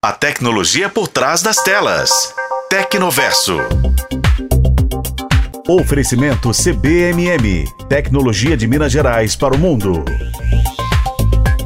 A tecnologia por trás das telas. Tecnoverso. Oferecimento CBMM. Tecnologia de Minas Gerais para o mundo.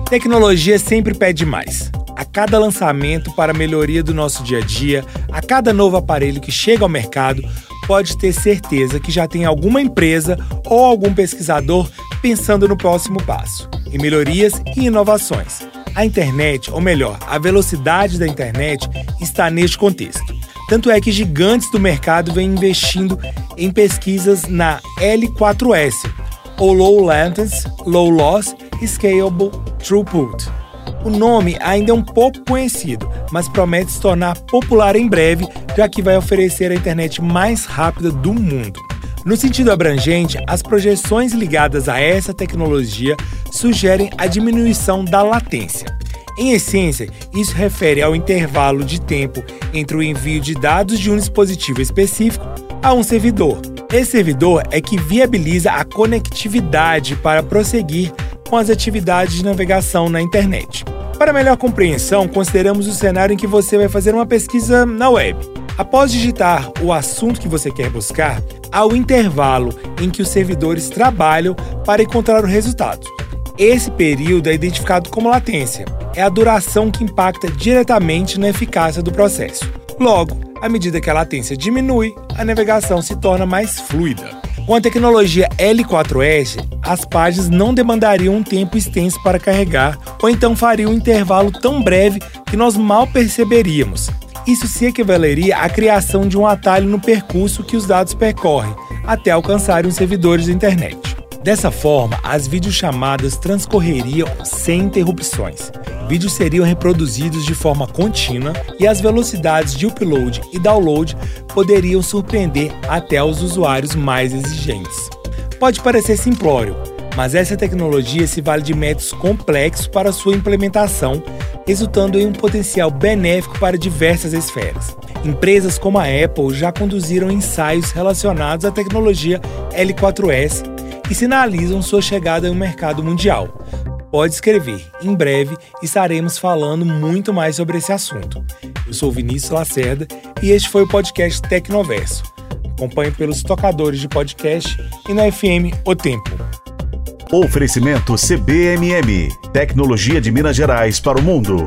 Tecnologia sempre pede mais. A cada lançamento para a melhoria do nosso dia a dia, a cada novo aparelho que chega ao mercado, pode ter certeza que já tem alguma empresa ou algum pesquisador pensando no próximo passo, em melhorias e inovações. A internet, ou melhor, a velocidade da internet, está neste contexto. Tanto é que gigantes do mercado vêm investindo em pesquisas na L4S, ou Low Latency, Low Loss Scalable Throughput. O nome ainda é um pouco conhecido, mas promete se tornar popular em breve, já que vai oferecer a internet mais rápida do mundo. No sentido abrangente, as projeções ligadas a essa tecnologia sugerem a diminuição da latência. Em essência, isso refere ao intervalo de tempo entre o envio de dados de um dispositivo específico a um servidor. Esse servidor é que viabiliza a conectividade para prosseguir com as atividades de navegação na internet. Para melhor compreensão, consideramos o cenário em que você vai fazer uma pesquisa na web. Após digitar o assunto que você quer buscar, há o intervalo em que os servidores trabalham para encontrar o resultado. Esse período é identificado como latência. É a duração que impacta diretamente na eficácia do processo. Logo, à medida que a latência diminui, a navegação se torna mais fluida. Com a tecnologia L4S, as páginas não demandariam um tempo extenso para carregar ou então fariam um intervalo tão breve que nós mal perceberíamos. Isso se equivaleria à criação de um atalho no percurso que os dados percorrem até alcançarem os servidores da internet. Dessa forma, as videochamadas transcorreriam sem interrupções. Vídeos seriam reproduzidos de forma contínua e as velocidades de upload e download poderiam surpreender até os usuários mais exigentes. Pode parecer simplório, mas essa tecnologia se vale de métodos complexos para sua implementação resultando em um potencial benéfico para diversas esferas. Empresas como a Apple já conduziram ensaios relacionados à tecnologia L4S e sinalizam sua chegada no mercado mundial. Pode escrever, em breve estaremos falando muito mais sobre esse assunto. Eu sou Vinícius Lacerda e este foi o podcast Tecnoverso. Acompanhe pelos tocadores de podcast e na FM O Tempo. Oferecimento CBMM. Tecnologia de Minas Gerais para o mundo.